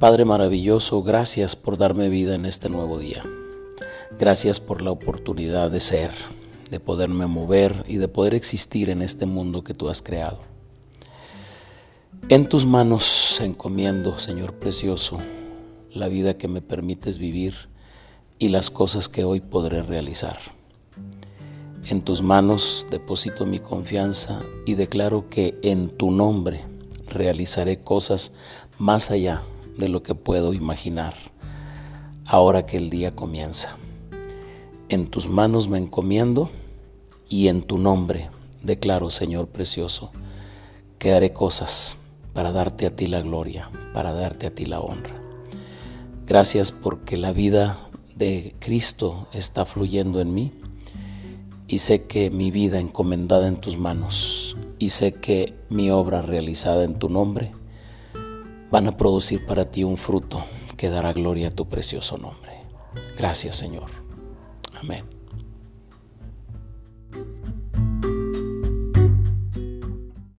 Padre maravilloso, gracias por darme vida en este nuevo día. Gracias por la oportunidad de ser, de poderme mover y de poder existir en este mundo que tú has creado. En tus manos encomiendo, Señor precioso, la vida que me permites vivir y las cosas que hoy podré realizar. En tus manos deposito mi confianza y declaro que en tu nombre realizaré cosas más allá de lo que puedo imaginar ahora que el día comienza. En tus manos me encomiendo y en tu nombre declaro, Señor precioso, que haré cosas para darte a ti la gloria, para darte a ti la honra. Gracias porque la vida de Cristo está fluyendo en mí y sé que mi vida encomendada en tus manos y sé que mi obra realizada en tu nombre van a producir para ti un fruto que dará gloria a tu precioso nombre. Gracias Señor. Amén.